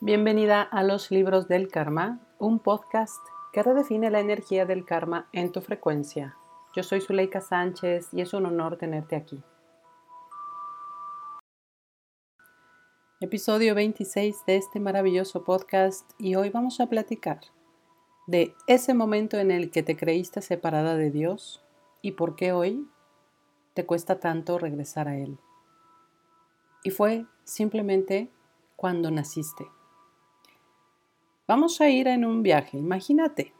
Bienvenida a los libros del karma, un podcast que redefine la energía del karma en tu frecuencia. Yo soy Zuleika Sánchez y es un honor tenerte aquí. Episodio 26 de este maravilloso podcast y hoy vamos a platicar de ese momento en el que te creíste separada de Dios y por qué hoy te cuesta tanto regresar a Él. Y fue simplemente cuando naciste. Vamos a ir en un viaje, imagínate.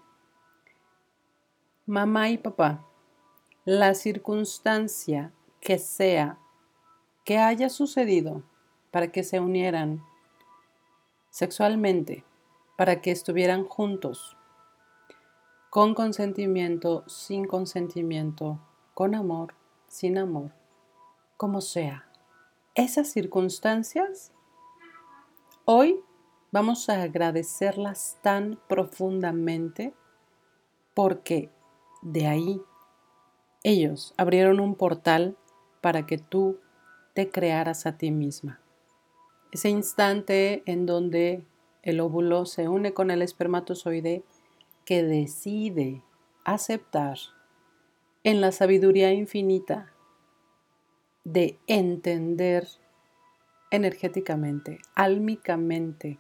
Mamá y papá, la circunstancia que sea que haya sucedido para que se unieran sexualmente, para que estuvieran juntos, con consentimiento, sin consentimiento, con amor, sin amor, como sea. Esas circunstancias hoy vamos a agradecerlas tan profundamente porque de ahí ellos abrieron un portal para que tú te crearas a ti misma. Ese instante en donde el óvulo se une con el espermatozoide que decide aceptar en la sabiduría infinita de entender energéticamente, álmicamente,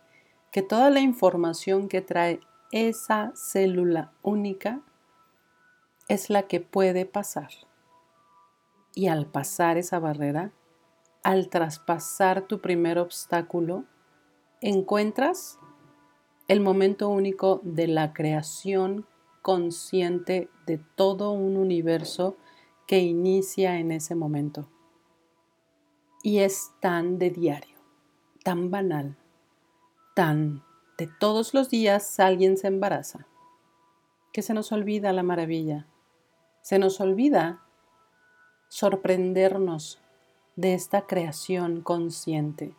que toda la información que trae esa célula única es la que puede pasar. Y al pasar esa barrera, al traspasar tu primer obstáculo, encuentras el momento único de la creación consciente de todo un universo que inicia en ese momento. Y es tan de diario, tan banal, de todos los días alguien se embaraza, que se nos olvida la maravilla, se nos olvida sorprendernos de esta creación consciente.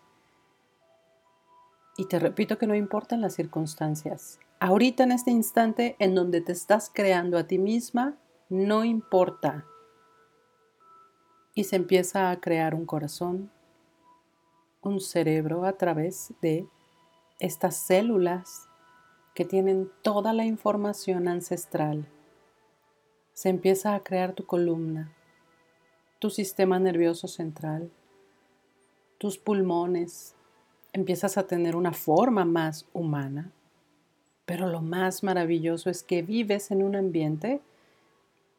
Y te repito que no importan las circunstancias. Ahorita en este instante en donde te estás creando a ti misma, no importa. Y se empieza a crear un corazón, un cerebro a través de estas células que tienen toda la información ancestral. Se empieza a crear tu columna, tu sistema nervioso central, tus pulmones, empiezas a tener una forma más humana. Pero lo más maravilloso es que vives en un ambiente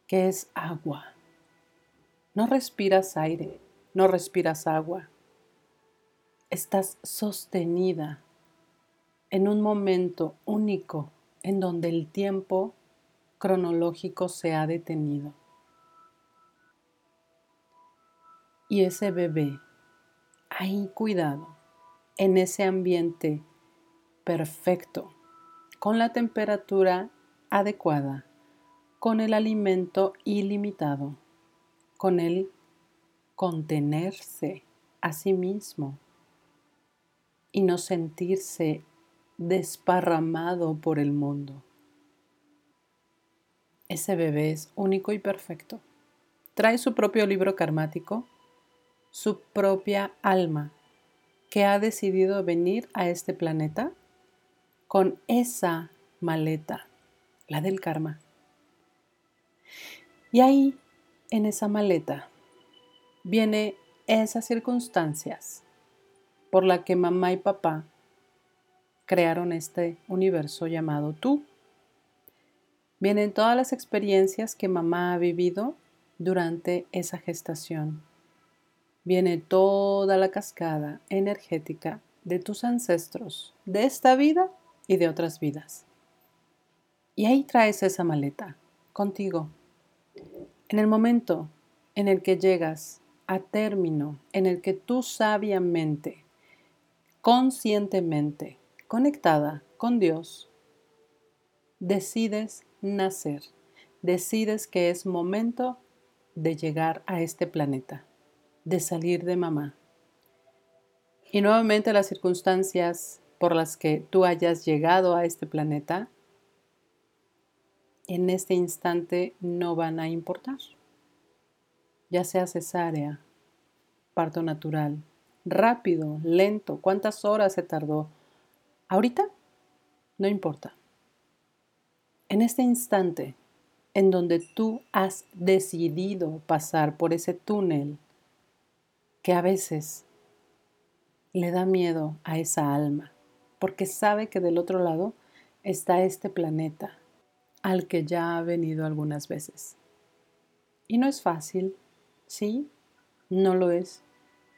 que es agua. No respiras aire, no respiras agua. Estás sostenida en un momento único en donde el tiempo cronológico se ha detenido. Y ese bebé, ahí cuidado, en ese ambiente perfecto, con la temperatura adecuada, con el alimento ilimitado, con el contenerse a sí mismo y no sentirse desparramado por el mundo. Ese bebé es único y perfecto. Trae su propio libro karmático, su propia alma, que ha decidido venir a este planeta con esa maleta, la del karma. Y ahí, en esa maleta, viene esas circunstancias por la que mamá y papá crearon este universo llamado tú. Vienen todas las experiencias que mamá ha vivido durante esa gestación. Viene toda la cascada energética de tus ancestros, de esta vida y de otras vidas. Y ahí traes esa maleta contigo. En el momento en el que llegas a término, en el que tú sabiamente, conscientemente, conectada con Dios, decides nacer, decides que es momento de llegar a este planeta, de salir de mamá. Y nuevamente las circunstancias por las que tú hayas llegado a este planeta, en este instante no van a importar. Ya sea cesárea, parto natural, rápido, lento, cuántas horas se tardó, Ahorita, no importa. En este instante en donde tú has decidido pasar por ese túnel que a veces le da miedo a esa alma, porque sabe que del otro lado está este planeta al que ya ha venido algunas veces. Y no es fácil, ¿sí? No lo es,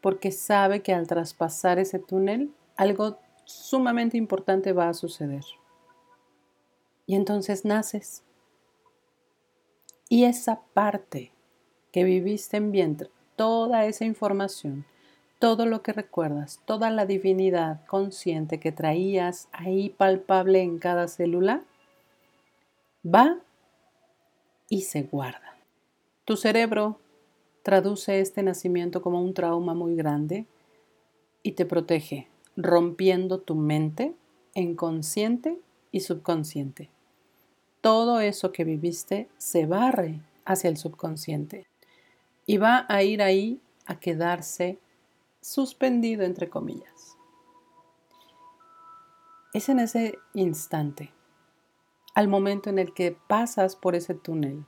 porque sabe que al traspasar ese túnel algo sumamente importante va a suceder. Y entonces naces. Y esa parte que viviste en vientre, toda esa información, todo lo que recuerdas, toda la divinidad consciente que traías ahí palpable en cada célula, va y se guarda. Tu cerebro traduce este nacimiento como un trauma muy grande y te protege, rompiendo tu mente en consciente y subconsciente. Todo eso que viviste se barre hacia el subconsciente y va a ir ahí a quedarse suspendido entre comillas. Es en ese instante, al momento en el que pasas por ese túnel,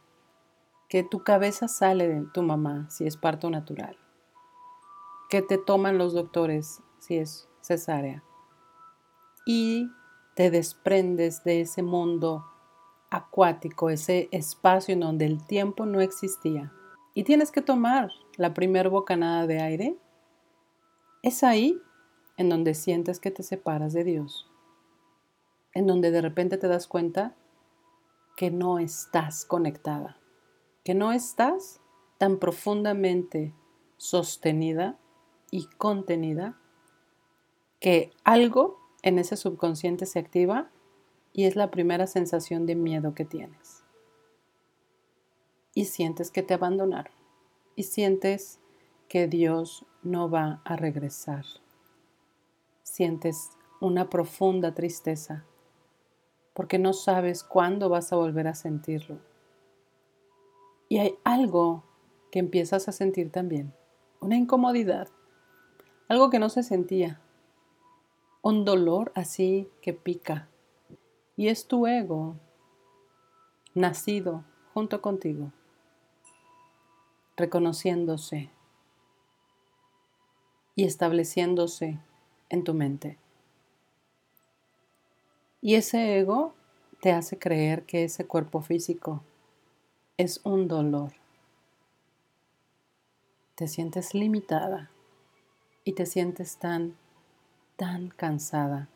que tu cabeza sale de tu mamá si es parto natural, que te toman los doctores si es cesárea. Y te desprendes de ese mundo acuático, ese espacio en donde el tiempo no existía. Y tienes que tomar la primer bocanada de aire. Es ahí en donde sientes que te separas de Dios, en donde de repente te das cuenta que no estás conectada, que no estás tan profundamente sostenida y contenida que algo en ese subconsciente se activa y es la primera sensación de miedo que tienes. Y sientes que te abandonaron y sientes que Dios no va a regresar. Sientes una profunda tristeza porque no sabes cuándo vas a volver a sentirlo. Y hay algo que empiezas a sentir también, una incomodidad, algo que no se sentía, un dolor así que pica. Y es tu ego nacido junto contigo, reconociéndose y estableciéndose en tu mente. Y ese ego te hace creer que ese cuerpo físico es un dolor. Te sientes limitada y te sientes tan, tan cansada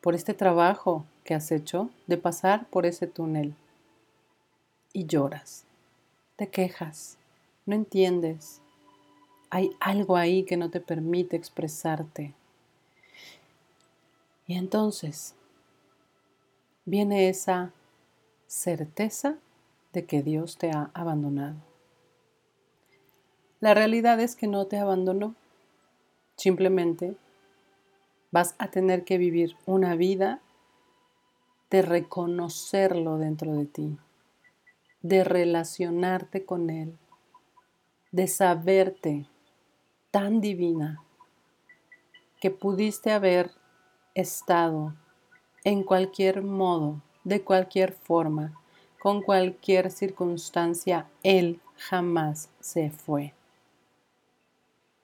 por este trabajo que has hecho de pasar por ese túnel. Y lloras, te quejas, no entiendes, hay algo ahí que no te permite expresarte. Y entonces viene esa certeza de que Dios te ha abandonado. La realidad es que no te abandonó. Simplemente vas a tener que vivir una vida de reconocerlo dentro de ti, de relacionarte con Él, de saberte tan divina que pudiste haber estado en cualquier modo, de cualquier forma, con cualquier circunstancia, Él jamás se fue.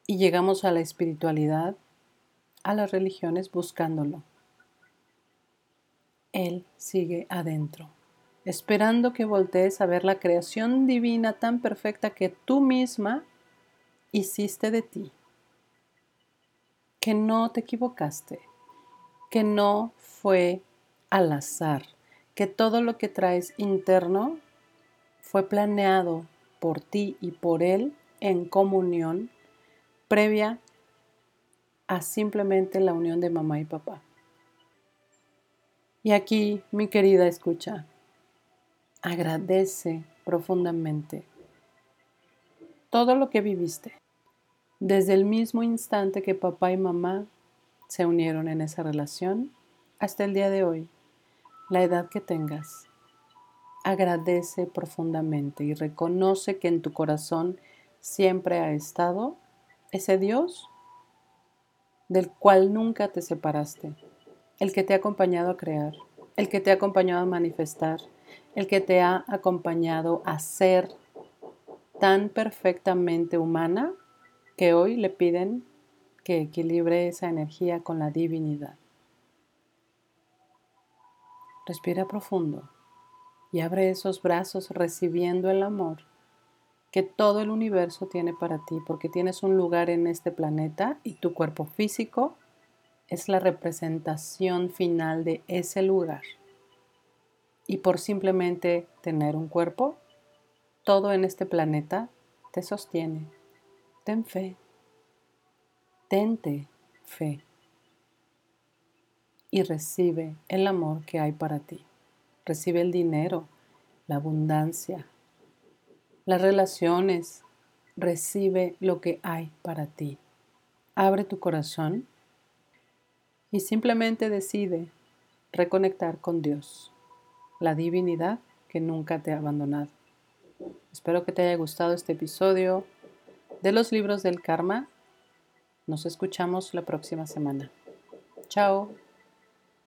Y llegamos a la espiritualidad, a las religiones buscándolo. Él sigue adentro, esperando que voltees a ver la creación divina tan perfecta que tú misma hiciste de ti, que no te equivocaste, que no fue al azar, que todo lo que traes interno fue planeado por ti y por él en comunión previa a simplemente la unión de mamá y papá. Y aquí, mi querida escucha, agradece profundamente todo lo que viviste, desde el mismo instante que papá y mamá se unieron en esa relación hasta el día de hoy, la edad que tengas. Agradece profundamente y reconoce que en tu corazón siempre ha estado ese Dios del cual nunca te separaste, el que te ha acompañado a crear, el que te ha acompañado a manifestar, el que te ha acompañado a ser tan perfectamente humana que hoy le piden que equilibre esa energía con la divinidad. Respira profundo y abre esos brazos recibiendo el amor que todo el universo tiene para ti, porque tienes un lugar en este planeta y tu cuerpo físico es la representación final de ese lugar. Y por simplemente tener un cuerpo, todo en este planeta te sostiene. Ten fe. Tente fe. Y recibe el amor que hay para ti. Recibe el dinero, la abundancia, las relaciones. Recibe lo que hay para ti. Abre tu corazón y simplemente decide reconectar con Dios, la divinidad que nunca te ha abandonado. Espero que te haya gustado este episodio de los libros del karma. Nos escuchamos la próxima semana. Chao.